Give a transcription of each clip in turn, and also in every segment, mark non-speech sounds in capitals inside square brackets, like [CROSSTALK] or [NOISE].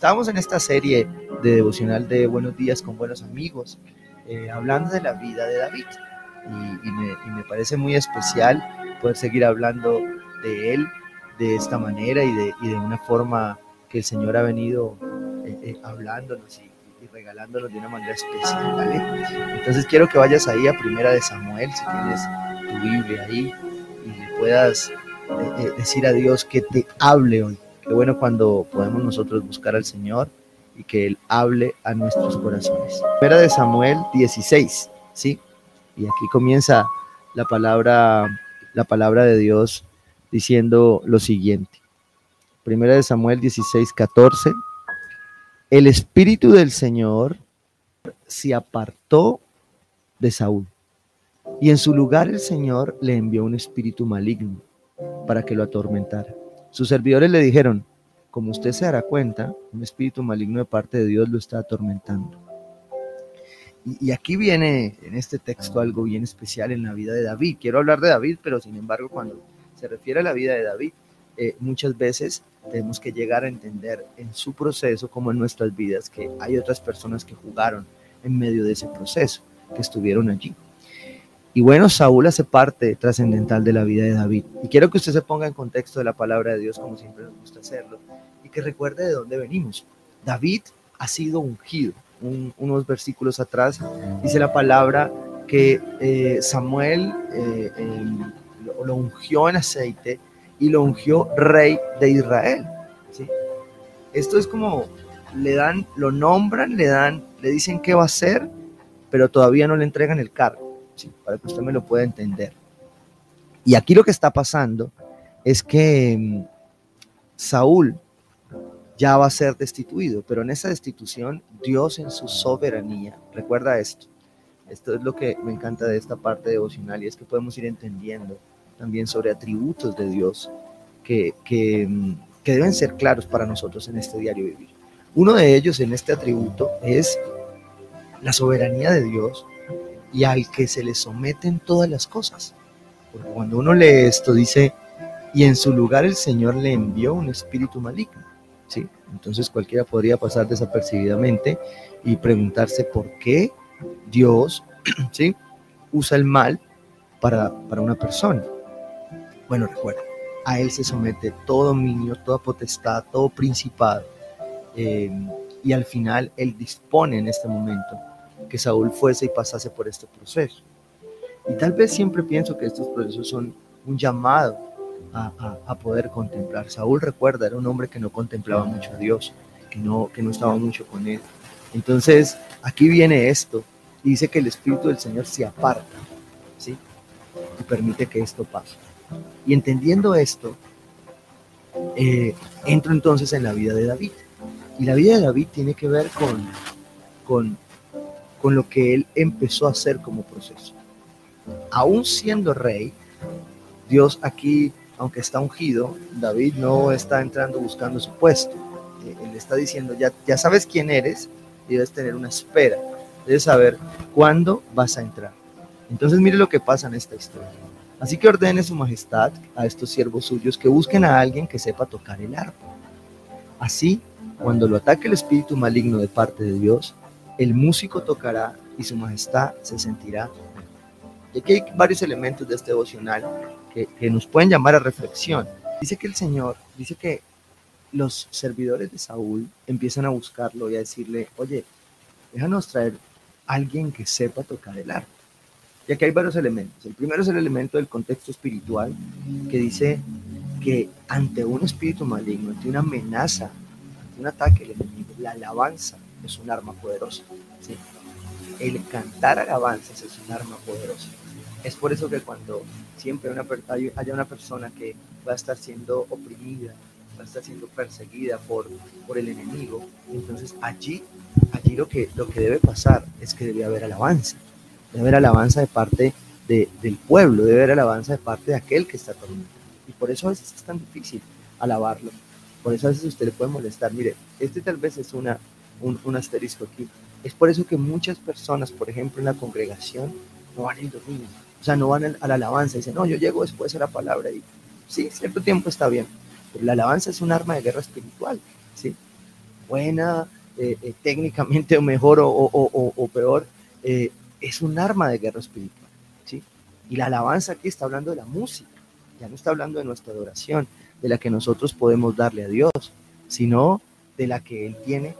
estábamos en esta serie de devocional de Buenos días con buenos amigos, eh, hablando de la vida de David. Y, me, parece muy especial poder seguir hablando de él de esta manera y de, una forma que el Señor ha venido eh, eh, hablándonos y, regalándonos de una manera especial. Entonces quiero que vayas ahí a Primera de Samuel, si tienes tu Biblia ahí, y puedas decir a Dios que te hable hoy Qué bueno cuando podemos nosotros buscar al Señor y que Él hable a nuestros corazones. Primera de Samuel 16, ¿sí? Y aquí comienza la palabra, la palabra de Dios diciendo lo siguiente. Primera de Samuel 16, 14. El Espíritu del Señor se apartó de Saúl y en su lugar el Señor le envió un espíritu maligno para que lo atormentara. Sus servidores le dijeron, como usted se dará cuenta, un espíritu maligno de parte de Dios lo está atormentando. Y, aquí viene en este texto algo bien especial en la vida de David. Quiero hablar de David, pero sin embargo cuando se refiere a la vida de David, eh, muchas veces tenemos que llegar a entender en su proceso, como en nuestras vidas, que hay otras personas que jugaron en medio de ese proceso, que estuvieron allí. Y bueno, Saúl hace parte trascendental de la vida de David. Y quiero que usted se ponga en contexto de la palabra de Dios, como siempre nos gusta hacerlo, y que recuerde de dónde venimos. David ha sido ungido. unos versículos atrás dice la palabra que eh, Samuel eh, lo, ungió en aceite y lo ungió rey de Israel. ¿sí? Esto es como le dan, lo nombran, le dan, le dicen qué va a hacer, pero todavía no le entregan el cargo para que usted me lo pueda entender. Y aquí lo que está pasando es que mm, Saúl ya va a ser destituido, pero en esa destitución Dios en su soberanía, recuerda esto, esto es lo que me encanta de esta parte devocional y es que podemos ir entendiendo también sobre atributos de Dios que, que, mm, que deben ser claros para nosotros en este diario vivir. Uno de ellos en este atributo es la soberanía de Dios y al que se le someten todas las cosas. Porque cuando uno lee esto dice, y en su lugar el Señor le envió un espíritu maligno. ¿sí? Entonces cualquiera podría pasar desapercibidamente y preguntarse por qué Dios [CLEARS THROAT] ¿sí? usa el mal para, para una persona. Bueno, recuerda, a Él se somete todo dominio, toda potestad, todo principado. Eh, y al final Él dispone en este momento que Saúl fuese y pasase por este proceso. Y tal vez siempre pienso que estos procesos son un llamado a, poder contemplar. Saúl recuerda, era un hombre que no contemplaba mucho a Dios, que no, que no estaba mucho con él. Entonces, aquí viene esto, dice que el Espíritu del Señor se aparta, ¿sí? Y permite que esto pase. Y entendiendo esto, eh, entro entonces en la vida de David. Y la vida de David tiene que ver con, con con lo que él empezó a hacer como proceso. Aún siendo rey, Dios aquí, aunque está ungido, David no está entrando buscando su puesto. Eh, él está diciendo, ya, ya sabes quién eres y debes tener una espera, debes saber cuándo vas a entrar. Entonces mire lo que pasa en esta historia. Así que ordene su majestad a estos siervos suyos que busquen a alguien que sepa tocar el arpa. Así, cuando lo ataque el espíritu maligno de parte de Dios, el músico tocará y su majestad se sentirá. Y aquí hay varios elementos de este devocional que, nos pueden llamar a reflexión. Dice que el Señor, dice que los servidores de Saúl empiezan a buscarlo y a decirle, oye, déjanos traer a alguien que sepa tocar el arpa. Y aquí hay varios elementos. El primero es el elemento del contexto espiritual, que dice que ante un espíritu maligno, ante una amenaza, ante un ataque enemigo, la alabanza es un arma poderosa. ¿sí? El cantar alabanzas es un arma poderosa. Es por eso que cuando siempre una, haya una persona que va a estar siendo oprimida, va a estar siendo perseguida por, por el enemigo, entonces allí, allí lo, que, lo que debe pasar es que debe haber alabanza. Debe haber alabanza de parte del pueblo, debe haber alabanza de parte de aquel que está atormentado. Y por eso a veces es tan difícil alabarlo. Por eso a veces usted le puede molestar. Mire, este tal vez es una, un, asterisco aquí. Es por eso que muchas personas, por ejemplo, en la congregación, no van el domingo, o sea, no van a la alabanza, dicen, no, yo llego después a la palabra y sí, cierto tiempo está bien, pero la alabanza es un arma de guerra espiritual, ¿sí? buena, eh, eh, técnicamente [LAUGHS] o mejor o, peor, eh, es un arma de guerra espiritual. ¿sí? Y la alabanza aquí está hablando de la música, ya no está hablando de nuestra adoración, de la que nosotros podemos darle a Dios, sino de la que Él tiene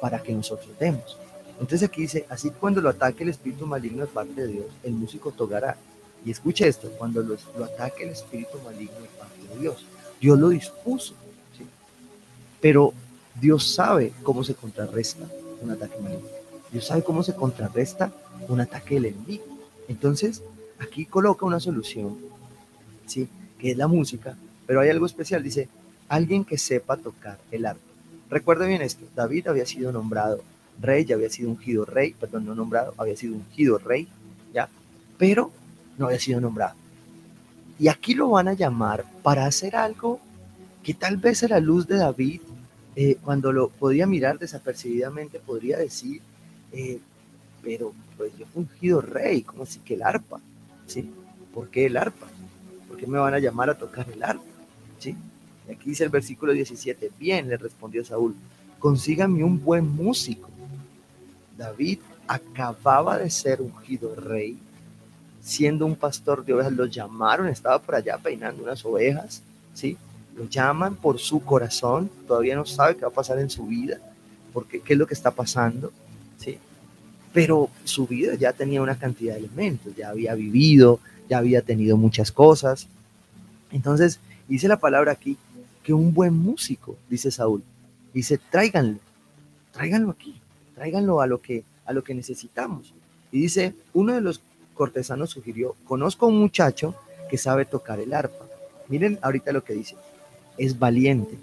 para que nosotros demos. Entonces aquí dice, así cuando lo ataque el espíritu maligno de parte de Dios, el músico tocará. Y escuche esto, cuando lo, ataque el espíritu maligno de parte de Dios, Dios lo dispuso. Pero Dios sabe cómo se contrarresta un ataque maligno. Dios sabe cómo se contrarresta un ataque del enemigo. Entonces, aquí coloca una solución, ¿sí? que es la música, pero hay algo especial. Dice, alguien que sepa tocar el arpa. Recuerde bien esto, David había sido nombrado rey, ya había sido ungido rey, perdón, no nombrado, había sido ungido rey, ¿ya? Pero no había sido nombrado. Y aquí lo van a llamar para hacer algo que tal vez a la luz de David, eh, cuando lo podía mirar desapercibidamente, podría decir, eh, pero pues yo fui ungido rey, como así que el arpa? ¿Sí? ¿Por qué el arpa? ¿Por qué me van a llamar a tocar el arpa? ¿Sí? Aquí dice el versículo 17, bien, le respondió Saúl, consígame un buen músico David acababa de ser ungido rey, siendo un pastor de ovejas, lo llamaron, estaba por allá peinando unas ovejas, ¿sí? Lo llaman por su corazón, todavía no sabe qué va a pasar en su vida, porque qué es lo que está pasando, ¿sí? Pero su vida ya tenía una cantidad de elementos, ya había vivido, ya había tenido muchas cosas. Entonces, dice la palabra aquí que un buen músico, dice Saúl, dice, tráiganlo, tráiganlo aquí tráiganlo a lo que, a lo que necesitamos. Y dice, uno de los cortesanos sugirió, conozco a un muchacho que sabe tocar el arpa. Miren ahorita lo que dice, es valiente,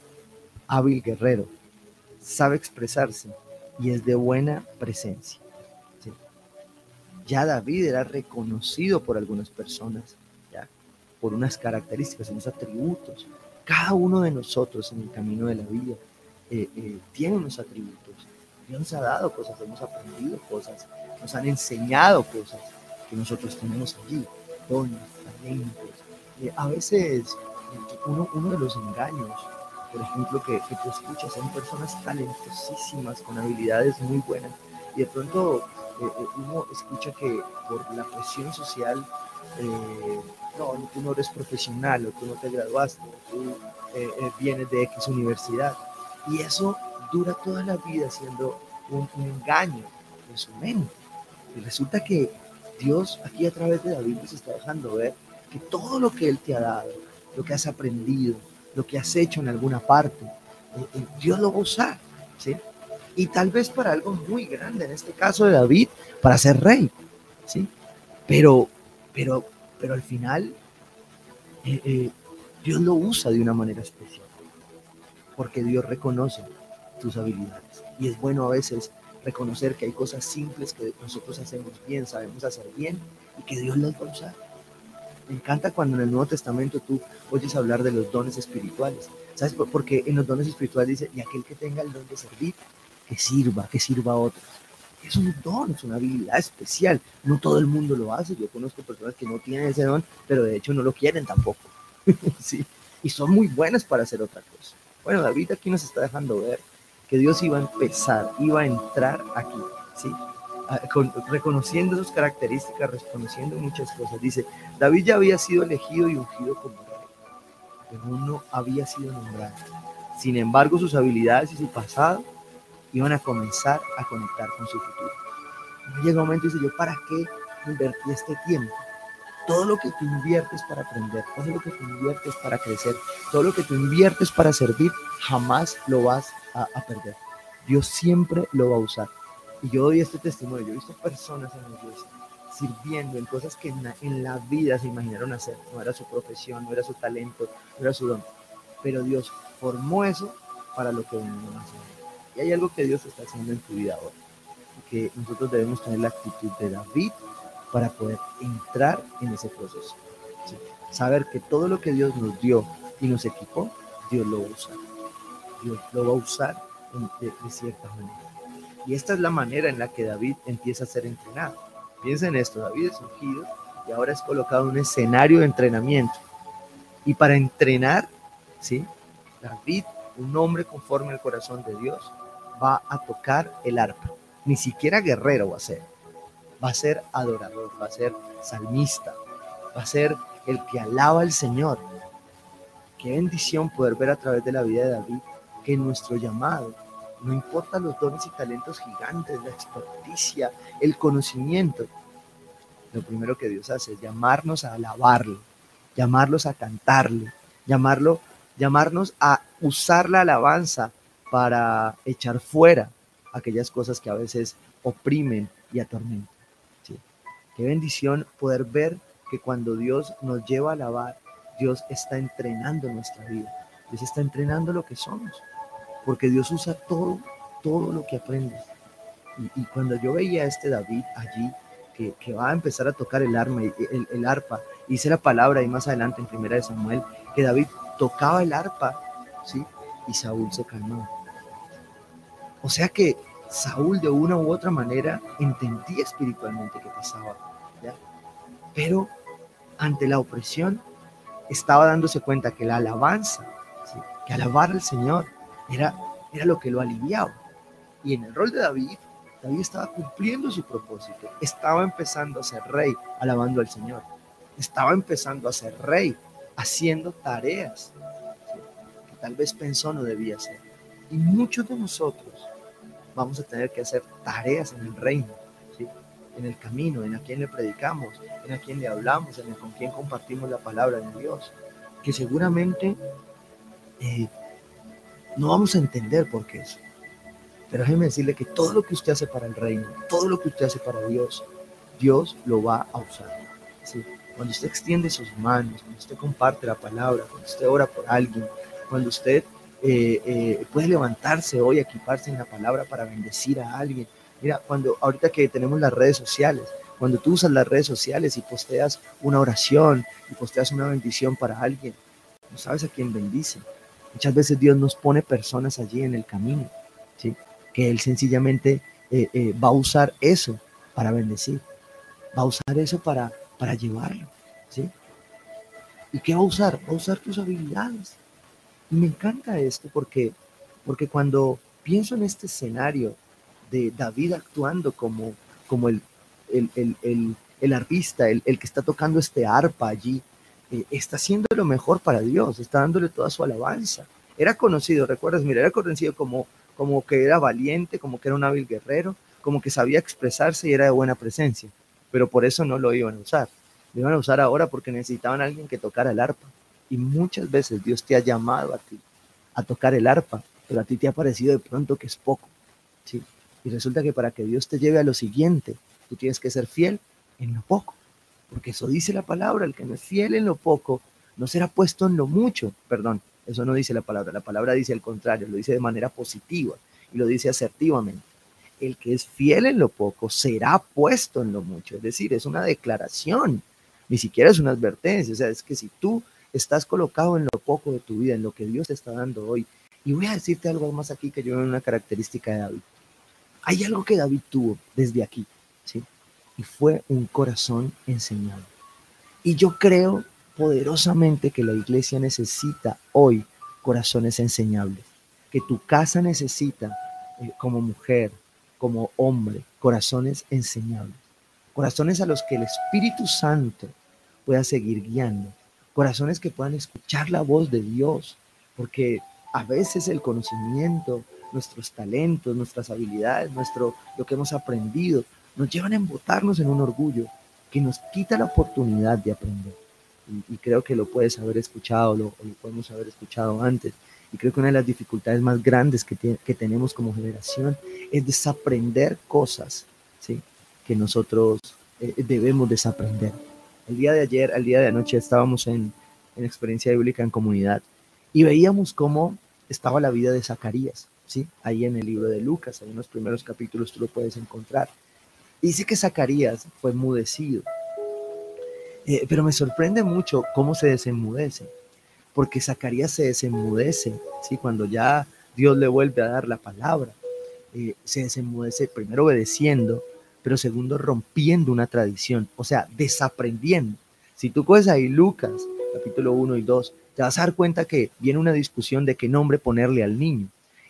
hábil guerrero, sabe expresarse y es de buena presencia. Ya David era reconocido por algunas personas, ¿ya? por unas características, unos atributos. Cada uno de nosotros en el camino de la vida eh, eh, tiene unos atributos Dios nos ha dado cosas, hemos aprendido cosas, nos han enseñado cosas que nosotros tenemos allí, dones, talentos. Eh, a veces uno, uno, de los engaños, por ejemplo, que, que tú escuchas, son personas talentosísimas, con habilidades muy buenas, y de pronto eh, eh, uno escucha que por la presión social, no, tú no eres profesional, o tú no te graduaste, o tú vienes de X universidad, y eso dura toda la vida siendo un, engaño en su mente. Y resulta que Dios aquí a través de David nos está dejando ver que todo lo que Él te ha dado, lo que has aprendido, lo que has hecho en alguna parte, eh, eh, Dios lo va. ¿sí? Y tal vez para algo muy grande, en este caso de David, para ser rey. ¿sí? Pero, pero, pero al final, eh, Dios lo usa de una manera especial. Porque Dios reconoce tus habilidades. Y es bueno a veces reconocer que hay cosas simples que nosotros hacemos bien, sabemos hacer bien y que Dios las va a usar. Me encanta cuando en el Nuevo Testamento tú oyes hablar de los dones espirituales. ¿Sabes? Porque en los dones espirituales dice, y aquel que tenga el don de servir, que sirva, que sirva a otros. Es un don, es una habilidad especial. No todo el mundo lo hace. Yo conozco personas que no tienen ese don, pero de hecho no lo quieren tampoco. [LAUGHS] sí. Y son muy buenas para hacer otra cosa. Bueno, David aquí nos está dejando ver que Dios iba a empezar, iba a entrar aquí, ¿sí? Ah, reconociendo sus características, reconociendo muchas cosas. Dice, David ya había sido elegido y ungido como rey, pero no había sido nombrado. Sin embargo, sus habilidades y su pasado iban a comenzar a conectar con su futuro. llega un momento y dice, yo, ¿para qué invertí este tiempo? Todo lo que tú inviertes para aprender, todo lo que tú inviertes para crecer, todo lo que tú inviertes para servir, jamás lo vas a, perder. Dios siempre lo va a usar. Y yo doy este testimonio. Yo he visto personas en la iglesia sirviendo en cosas que en la, vida se imaginaron hacer. No era su profesión, no era su talento, no era su don. Pero Dios formó eso para lo que a hacer. Y hay algo que Dios está haciendo en tu vida ahora. Que nosotros debemos tener la actitud de David para poder entrar en ese proceso. Saber que todo lo que Dios nos dio y nos equipó, Dios lo usa. Dios lo va a usar de, cierta manera. Y esta es la manera en la que David empieza a ser entrenado. Piensen esto, David es ungido y ahora es colocado en un escenario de entrenamiento. Y para entrenar, ¿sí? David, un hombre conforme al corazón de Dios, va a tocar el arpa. Ni siquiera guerrero va a ser. Va a ser adorador, va a ser salmista, va a ser el que alaba al Señor. Qué bendición poder ver a través de la vida de David que nuestro llamado, no importa los dones y talentos gigantes, la experticia, el conocimiento, lo primero que Dios hace es llamarnos a alabarle, llamarlos a cantarle, llamarlo, llamarnos a usar la alabanza para echar fuera aquellas cosas que a veces oprimen y atormentan. Qué bendición poder ver que cuando Dios nos lleva a alabar, Dios está entrenando nuestra vida. Dios está entrenando lo que somos. Porque Dios usa todo, todo lo que aprendes. Y, cuando yo veía a este David allí, que, va a empezar a tocar el, arma, el, el arpa, hice la palabra ahí más adelante en primera de Samuel, que David tocaba el arpa, ¿sí? Y Saúl se calmó. O sea que Saúl de una u otra manera entendía espiritualmente que pasaba, ¿ya? Pero ante la opresión estaba dándose cuenta que la alabanza, que alabar al Señor era, era lo que lo aliviaba. Y en el rol de David, David estaba cumpliendo su propósito, estaba empezando a ser rey alabando al Señor, estaba empezando a ser rey haciendo tareas que tal vez pensó no debía hacer. Y muchos de nosotros vamos a tener que hacer tareas en el reino, en el camino, en a quién le predicamos, en a quién le hablamos, en el con quién compartimos la palabra de Dios, que seguramente eh, no vamos a entender por qué eso. Pero déjeme decirle que todo lo que usted hace para el reino, todo lo que usted hace para Dios, Dios lo va a usar. Cuando usted extiende sus manos, cuando usted comparte la palabra, cuando usted ora por alguien, cuando usted eh, eh, puede levantarse hoy, equiparse en la palabra para bendecir a alguien. Mira, cuando ahorita que tenemos las redes sociales, cuando tú usas las redes sociales y posteas una oración y posteas una bendición para alguien, no sabes a quién bendice. Muchas veces Dios nos pone personas allí en el camino, ¿sí? que Él sencillamente eh, va a usar eso para bendecir, va a usar eso para para llevarlo. ¿sí? ¿Y qué va a usar? Va a usar tus habilidades. Me encanta esto porque, porque cuando pienso en este escenario de David actuando como, como el, el, el, el, artista, el, que está tocando este arpa allí, eh, está haciendo lo mejor para Dios, está dándole toda su alabanza. Era conocido, recuerdas, mira, era conocido como, como que era valiente, como que era un hábil guerrero, como que sabía expresarse y era de buena presencia pero por eso no lo iban a usar. Lo iban a usar ahora porque necesitaban a alguien que tocara el arpa. Y muchas veces Dios te ha llamado a ti a tocar el arpa, pero a ti te ha parecido de pronto que es poco. ¿sí? Y resulta que para que Dios te lleve a lo siguiente, tú tienes que ser fiel en lo poco. Porque eso dice la palabra, el que no es fiel en lo poco, no será puesto en lo mucho. Perdón, eso no dice la palabra. La palabra dice el contrario, lo dice de manera positiva y lo dice asertivamente el que es fiel en lo poco será puesto en lo mucho. Es decir, es una declaración, ni siquiera es una advertencia. O sea, es que si tú estás colocado en lo poco de tu vida, en lo que Dios te está dando hoy, y voy a decirte algo más aquí que yo veo una característica de David. Hay algo que David tuvo desde aquí, ¿sí? Y fue un corazón enseñado. Y yo creo poderosamente que la iglesia necesita hoy corazones enseñables, que tu casa necesita eh, como mujer, como hombre, corazones enseñables, corazones a los que el Espíritu Santo pueda seguir guiando, corazones que puedan escuchar la voz de Dios, porque a veces el conocimiento, nuestros talentos, nuestras habilidades, nuestro, lo que hemos aprendido, nos llevan a embotarnos en un orgullo que nos quita la oportunidad de aprender. Y, creo que lo puedes haber escuchado, lo, o lo podemos haber escuchado antes. Y creo que una de las dificultades más grandes que, que tenemos como generación es desaprender cosas ¿sí? que nosotros eh, debemos desaprender. El día de ayer, el día de anoche, estábamos en, en experiencia bíblica en comunidad y veíamos cómo estaba la vida de Zacarías. ¿sí? Ahí en el libro de Lucas, en los primeros capítulos tú lo puedes encontrar. Dice que Zacarías fue enmudecido. Eh, pero me sorprende mucho cómo se desenmudece porque Zacarías se desenmudece, ¿sí? cuando ya Dios le vuelve a dar la palabra, eh, se desenmudece primero obedeciendo, pero segundo rompiendo una tradición, o sea, desaprendiendo. Si tú coges ahí Lucas, capítulo 1 y 2, te vas a dar cuenta que viene una discusión de qué nombre ponerle al niño.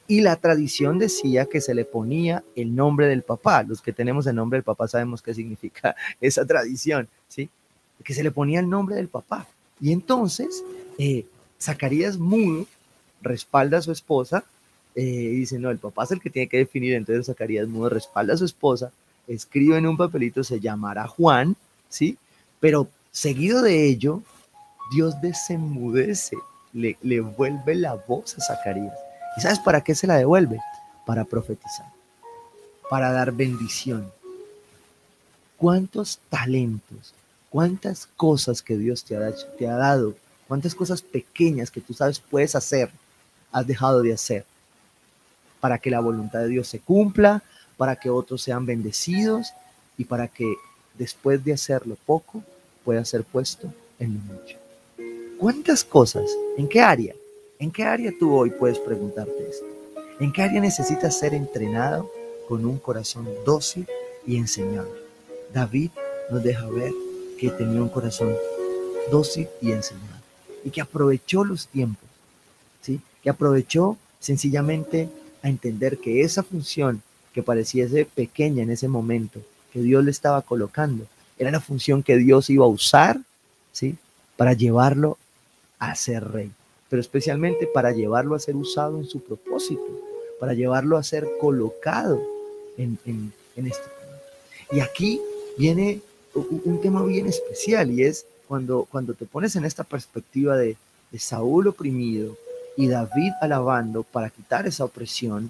Y la tradición decía que se le ponía el nombre del papá. Los que tenemos el nombre del papá sabemos qué significa [LAUGHS] esa tradición, ¿sí? Que se le ponía el nombre del papá. Y entonces, eh, Zacarías mudo respalda a su esposa eh, y dice, no, el papá es el que tiene que definir. Entonces Zacarías mudo respalda a su esposa, escribe en un papelito, se llamará Juan, ¿sí? Pero seguido de ello, Dios desenmudece, le, le vuelve la voz a Zacarías ¿Y sabes para qué se la devuelve? Para profetizar, para dar bendición. ¿Cuántos talentos, cuántas cosas que Dios te ha, te ha dado, cuántas cosas pequeñas que tú sabes puedes hacer, has dejado de hacer? Para que la voluntad de Dios se cumpla, para que otros sean bendecidos y para que después de hacerlo poco pueda ser puesto en lo mucho. ¿Cuántas cosas? ¿En qué área? ¿En qué área tú hoy puedes preguntarte esto? ¿En qué área necesitas ser entrenado con un corazón dócil y enseñado? David nos deja ver que tenía un corazón dócil y enseñado y que aprovechó los tiempos, ¿sí? Que aprovechó sencillamente a entender que esa función que pareciese pequeña en ese momento, que Dios le estaba colocando, era la función que Dios iba a usar, ¿sí? Para llevarlo a ser rey pero especialmente para llevarlo a ser usado en su propósito, para llevarlo a ser colocado en, este tema. Y aquí viene un tema bien especial y es cuando, cuando te pones en esta perspectiva de, de Saúl oprimido y David alabando para quitar esa opresión,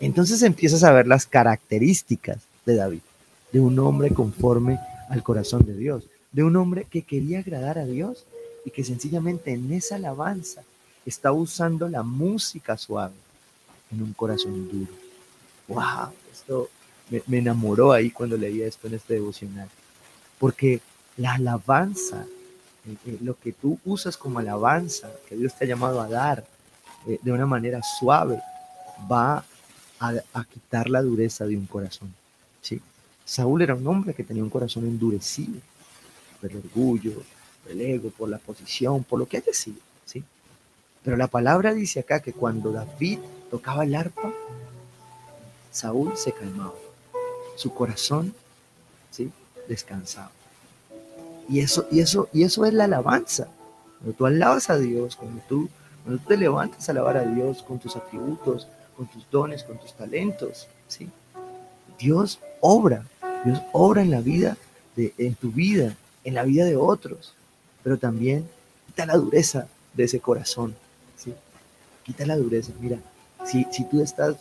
entonces empiezas a ver las características de David, de un hombre conforme al corazón de Dios, de un hombre que quería agradar a Dios y que sencillamente en esa alabanza está usando la música suave en un corazón duro. ¡Wow! Esto me, enamoró ahí cuando leía esto en este devocional. Porque la alabanza, eh, eh, lo que tú usas como alabanza, que Dios te ha llamado a dar eh, de una manera suave, va a, a, quitar la dureza de un corazón. ¿sí? Saúl era un hombre que tenía un corazón endurecido por el orgullo, el ego, por la posición, por lo que haya sido, ¿sí? Pero la palabra dice acá que cuando David tocaba el arpa, Saúl se calmaba, su corazón, ¿sí? Descansaba. Y eso, y eso, y eso es la alabanza. Cuando tú alabas a Dios, cuando tú, cuando tú te levantas a alabar a Dios con tus atributos, con tus dones, con tus talentos, ¿sí? Dios obra, Dios obra en la vida, de, en tu vida, en la vida de otros pero también quita la dureza de ese corazón, ¿sí? Quita la dureza. Mira, si, si tú estás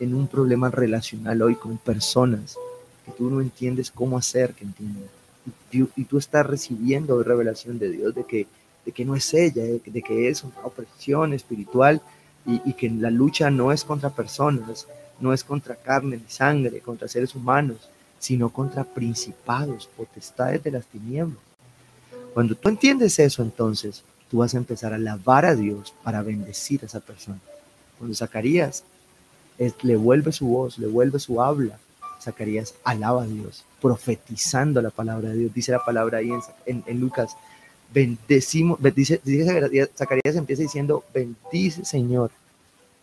en un problema relacional hoy con personas que tú no entiendes cómo hacer que entiendan, y, tú estás recibiendo revelación de Dios de que, de que no es ella, de, que es una opresión espiritual y, que la lucha no es contra personas, no es contra carne ni sangre, contra seres humanos, sino contra principados, potestades de las tinieblas cuando tú entiendes eso, entonces tú vas a empezar a alabar a Dios para bendecir a esa persona. Cuando Zacarías le vuelve su voz, le vuelve su habla, Zacarías alaba a Dios, profetizando la palabra de Dios. Dice la palabra ahí en, en, Lucas, bendecimos, dice, Zacarías empieza diciendo, bendice Señor,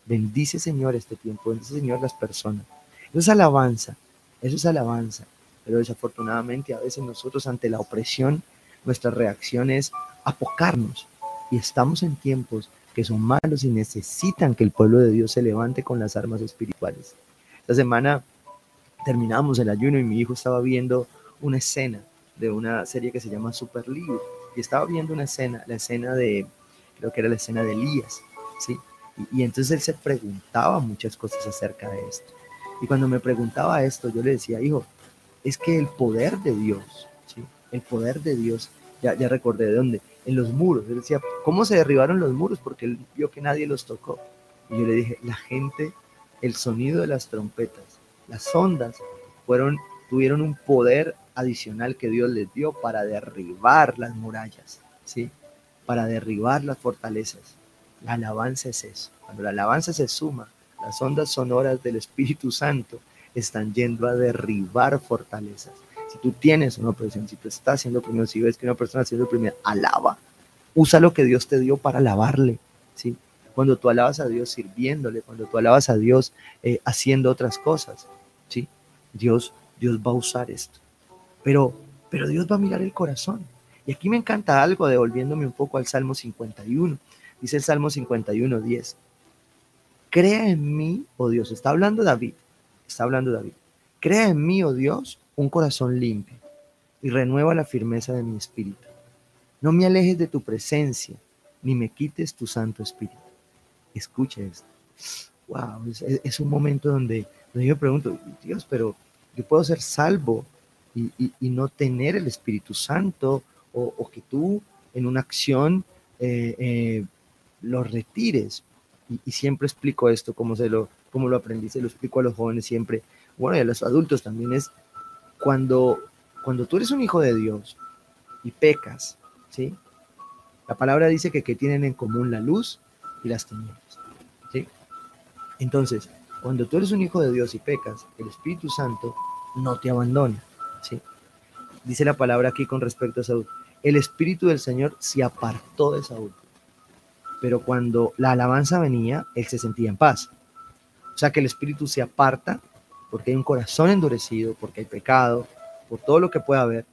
bendice Señor este tiempo, bendice Señor las personas. Eso es alabanza, eso es alabanza. Pero desafortunadamente a veces nosotros ante la opresión nuestra reacción es apocarnos. Y estamos en tiempos que son malos y necesitan que el pueblo de Dios se levante con las armas espirituales. Esta semana terminamos el ayuno y mi hijo estaba viendo una escena de una serie que se llama Super Libre y estaba viendo una escena, la escena de, creo que era la escena de Elías, ¿sí? Y, entonces él se preguntaba muchas cosas acerca de esto. Y cuando me preguntaba esto, yo le decía, hijo, es que el poder de Dios el poder de Dios. Ya, ya recordé de dónde, en los muros. Él decía, ¿cómo se derribaron los muros? Porque él vio que nadie los tocó. Y yo le dije, la gente, el sonido de las trompetas, las ondas, fueron, tuvieron un poder adicional que Dios les dio para derribar las murallas, ¿sí? Para derribar las fortalezas. La alabanza es eso. Cuando la alabanza se suma, las ondas sonoras del Espíritu Santo están yendo a derribar fortalezas. Si tú tienes una opresión, si tú estás siendo oprimido, si ves que una persona está siendo oprimida, alaba. Usa lo que Dios te dio para alabarle. ¿sí? cuando tú alabas a Dios sirviéndole, cuando tú alabas a Dios eh, haciendo otras cosas, ¿sí? Dios, Dios va a usar esto. Pero, pero Dios va a mirar el corazón. Y aquí me encanta algo, devolviéndome un poco al Salmo 51. Dice el Salmo 51, 10. Crea en mí, oh Dios, está hablando David, está hablando David. Crea en mí, oh Dios, un corazón limpio y renueva la firmeza de mi espíritu. No me alejes de tu presencia, ni me quites tu Santo Espíritu. Escucha esto. Wow, es, un momento donde, yo me pregunto, Dios, pero yo puedo ser salvo y, no tener el Espíritu Santo o, que tú en una acción eh, eh, lo retires. Y, siempre explico esto, como, se lo, como lo aprendí, se lo explico a los jóvenes siempre, bueno, y a los adultos también, es cuando, cuando tú eres un hijo de Dios y pecas, ¿sí? La palabra dice que, que tienen en común la luz y las tinieblas, ¿sí? Entonces, cuando tú eres un hijo de Dios y pecas, el Espíritu Santo no te abandona, ¿sí? Dice la palabra aquí con respecto a Saúl. El Espíritu del Señor se apartó de Saúl. Pero cuando la alabanza venía, él se sentía en paz. O sea que el Espíritu se aparta porque hay un corazón endurecido, porque hay pecado, por todo lo que pueda haber,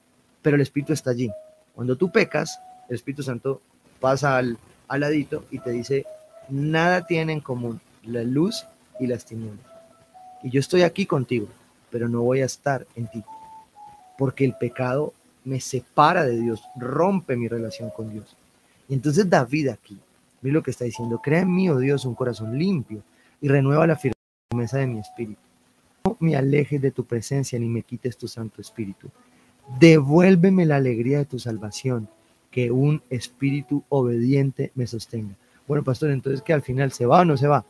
pero el Espíritu está allí. Cuando tú pecas, el Espíritu Santo pasa al, al ladito y te dice, nada tiene en común la luz y las tinieblas. Y yo estoy aquí contigo, pero no voy a estar en ti, porque el pecado me separa de Dios, rompe mi relación con Dios. Y entonces David aquí, mira lo que está diciendo, crea en mí, oh Dios, un corazón limpio y renueva la firmeza de mi espíritu me alejes de tu presencia ni me quites tu Santo Espíritu. Devuélveme la alegría de tu salvación, que un espíritu obediente me sostenga. Bueno, pastor, entonces que al final se va o no se va.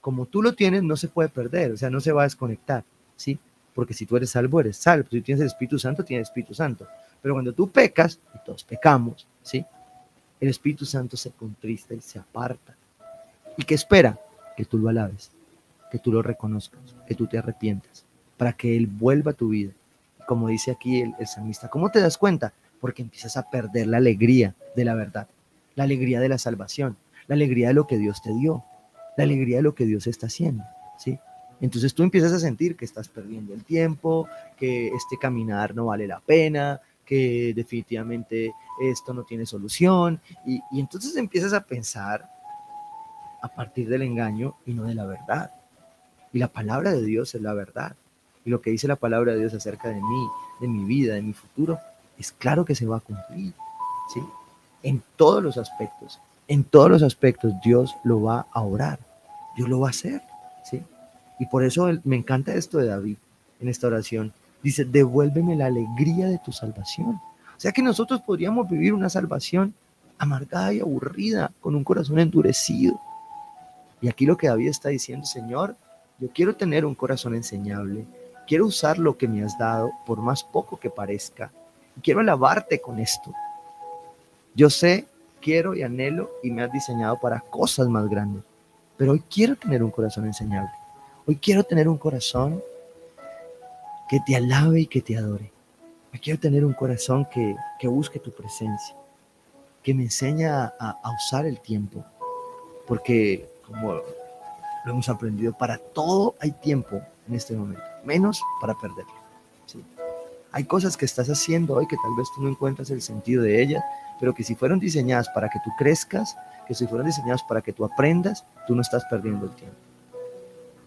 Como tú lo tienes, no se puede perder, o sea, no se va a desconectar, ¿sí? Porque si tú eres salvo, eres salvo. Si tienes el Espíritu Santo, tienes el Espíritu Santo. Pero cuando tú pecas, y todos pecamos, ¿sí? El Espíritu Santo se contrista y se aparta. ¿Y qué espera? Que tú lo alabes que tú lo reconozcas, que tú te arrepientas, para que Él vuelva a tu vida. Como dice aquí el, el salmista, ¿cómo te das cuenta? Porque empiezas a perder la alegría de la verdad, la alegría de la salvación, la alegría de lo que Dios te dio, la alegría de lo que Dios está haciendo, ¿sí? Entonces tú empiezas a sentir que estás perdiendo el tiempo, que este caminar no vale la pena, que definitivamente esto no tiene solución, y, entonces empiezas a pensar a partir del engaño y no de la verdad. Y la palabra de Dios es la verdad. Y lo que dice la palabra de Dios acerca de mí, de mi vida, de mi futuro, es claro que se va a cumplir. ¿sí? En todos los aspectos. En todos los aspectos Dios lo va a orar. Dios lo va a hacer. ¿sí? Y por eso me encanta esto de David en esta oración. Dice, devuélveme la alegría de tu salvación. O sea que nosotros podríamos vivir una salvación amargada y aburrida, con un corazón endurecido. Y aquí lo que David está diciendo, Señor, yo quiero tener un corazón enseñable. Quiero usar lo que me has dado, por más poco que parezca. quiero alabarte con esto. Yo sé, quiero y anhelo y me has diseñado para cosas más grandes. Pero hoy quiero tener un corazón enseñable. Hoy quiero tener un corazón que te alabe y que te adore. Hoy quiero tener un corazón que, busque tu presencia, que me enseñe a, a usar el tiempo. Porque como lo hemos aprendido, para todo hay tiempo en este momento, menos para perderlo. Hay cosas que estás haciendo hoy que tal vez tú no encuentras el sentido de ellas, pero que si fueron diseñadas para que tú crezcas, que si fueron diseñadas para que tú aprendas, tú no estás perdiendo el tiempo.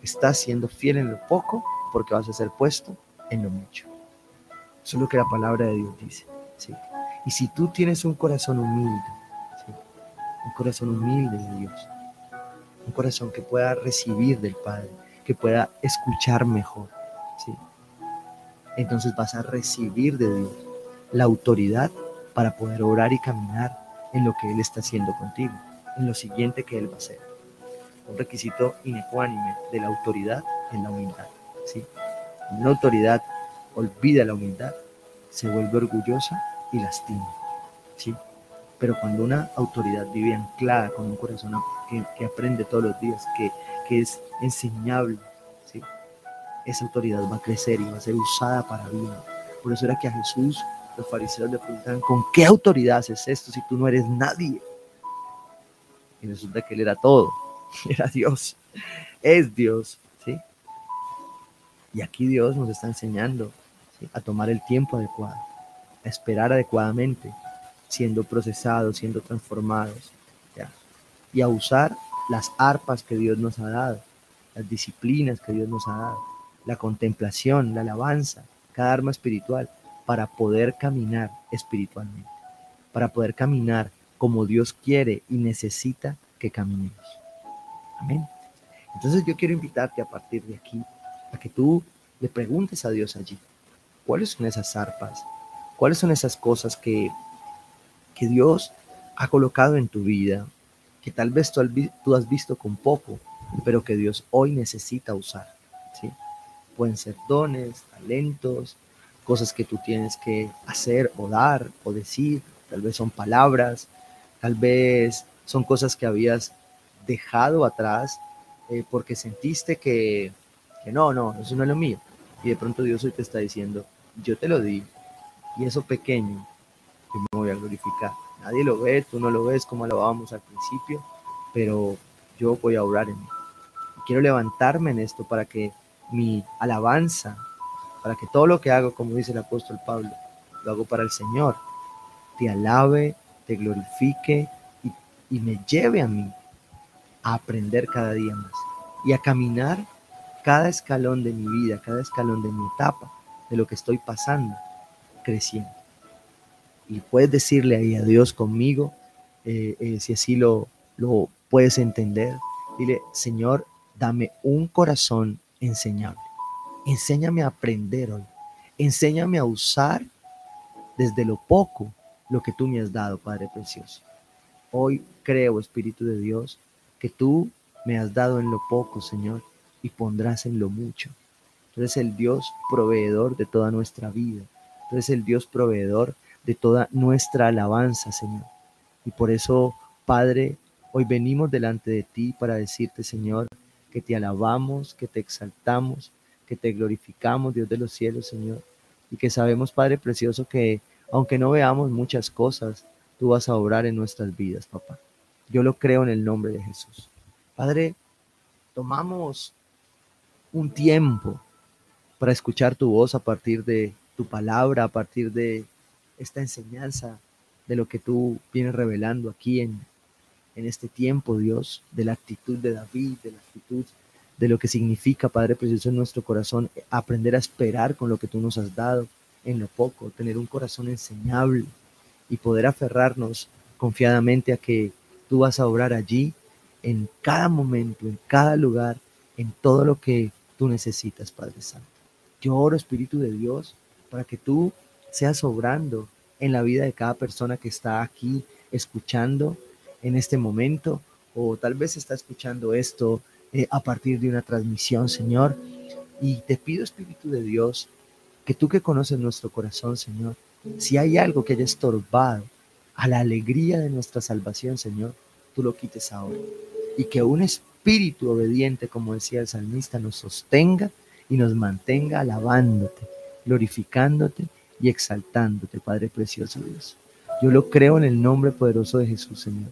Estás siendo fiel en lo poco porque vas a ser puesto en lo mucho. Eso es lo que la palabra de Dios dice. Y si tú tienes un corazón humilde, un corazón humilde de Dios, un corazón que pueda recibir del Padre, que pueda escuchar mejor. Entonces vas a recibir de Dios la autoridad para poder orar y caminar en lo que Él está haciendo contigo, en lo siguiente que Él va a hacer. Un requisito inecuánime de la autoridad es la humildad. ¿sí? Una autoridad olvida la humildad, se vuelve orgullosa y lastima. ¿sí? Pero cuando una autoridad vive anclada con un corazón que, aprende todos los días, que, es enseñable, ¿sí? esa autoridad va a crecer y va a ser usada para bien. Por eso era que a Jesús los fariseos le preguntaban, ¿con qué autoridad haces esto si tú no eres nadie? y resulta que Él era todo, [LAUGHS] era Dios, es Dios, ¿sí? Y aquí Dios nos está enseñando a tomar el tiempo adecuado, a esperar adecuadamente, siendo procesados, siendo transformados, y a usar las arpas que Dios nos ha dado, las disciplinas que Dios nos ha dado, la contemplación, la alabanza, cada arma espiritual, para poder caminar espiritualmente, para poder caminar como Dios quiere y necesita que caminemos. Amén. Entonces yo quiero invitarte a partir de aquí a que tú le preguntes a Dios allí, ¿cuáles son esas arpas? ¿Cuáles son esas cosas que, que Dios ha colocado en tu vida, que tal vez tú, tú has visto con poco, pero que Dios hoy necesita usar? ¿sí? Pueden ser dones, talentos, cosas que tú tienes que hacer o dar o decir, tal vez son palabras, tal vez son cosas que habías dejado atrás eh, porque sentiste que, que no, no, eso no es lo mío. Y de pronto Dios hoy te está diciendo, yo te lo di, y eso pequeño, que me voy a glorificar. Nadie lo ve, tú no lo ves como lo vamos al principio, pero yo voy a orar en mí. quiero levantarme en esto para que mi alabanza, para que todo lo que hago, como dice el apóstol Pablo, lo hago para el Señor, te alabe, te glorifique y, y me lleve a mí a aprender cada día más y a caminar cada escalón de mi vida, cada escalón de mi etapa, de lo que estoy pasando, creciendo. Y puedes decirle ahí a Dios conmigo, eh, eh, si así lo, lo puedes entender. Dile, Señor, dame un corazón enseñable. Enséñame a aprender hoy. Enséñame a usar desde lo poco lo que tú me has dado, Padre Precioso. Hoy creo, Espíritu de Dios, que tú me has dado en lo poco, Señor, y pondrás en lo mucho. Tú eres el Dios proveedor de toda nuestra vida. Tú eres el Dios proveedor de toda nuestra alabanza, Señor. Y por eso, Padre, hoy venimos delante de ti para decirte, Señor, que te alabamos, que te exaltamos, que te glorificamos, Dios de los cielos, Señor. Y que sabemos, Padre Precioso, que aunque no veamos muchas cosas, tú vas a obrar en nuestras vidas, papá. Yo lo creo en el nombre de Jesús. Padre, tomamos un tiempo para escuchar tu voz a partir de tu palabra, a partir de esta enseñanza, de lo que tú vienes revelando aquí en, en este tiempo, Dios, de la actitud de David, de la actitud de lo que significa, Padre Precioso, en nuestro corazón, aprender a esperar con lo que tú nos has dado en lo poco, tener un corazón enseñable y poder aferrarnos confiadamente a que tú vas a obrar allí, en cada momento, en cada lugar, en todo lo que tú necesitas, Padre Santo. Yo oro, Espíritu de Dios, para que tú seas obrando en la vida de cada persona que está aquí escuchando en este momento o tal vez está escuchando esto eh, a partir de una transmisión, Señor. Y te pido, Espíritu de Dios, que tú que conoces nuestro corazón, Señor, si hay algo que haya estorbado a la alegría de nuestra salvación, Señor, tú lo quites ahora. Y que un espíritu obediente, como decía el salmista, nos sostenga y nos mantenga alabándote, glorificándote y exaltándote, Padre precioso Dios. Yo lo creo en el nombre poderoso de Jesús, Señor.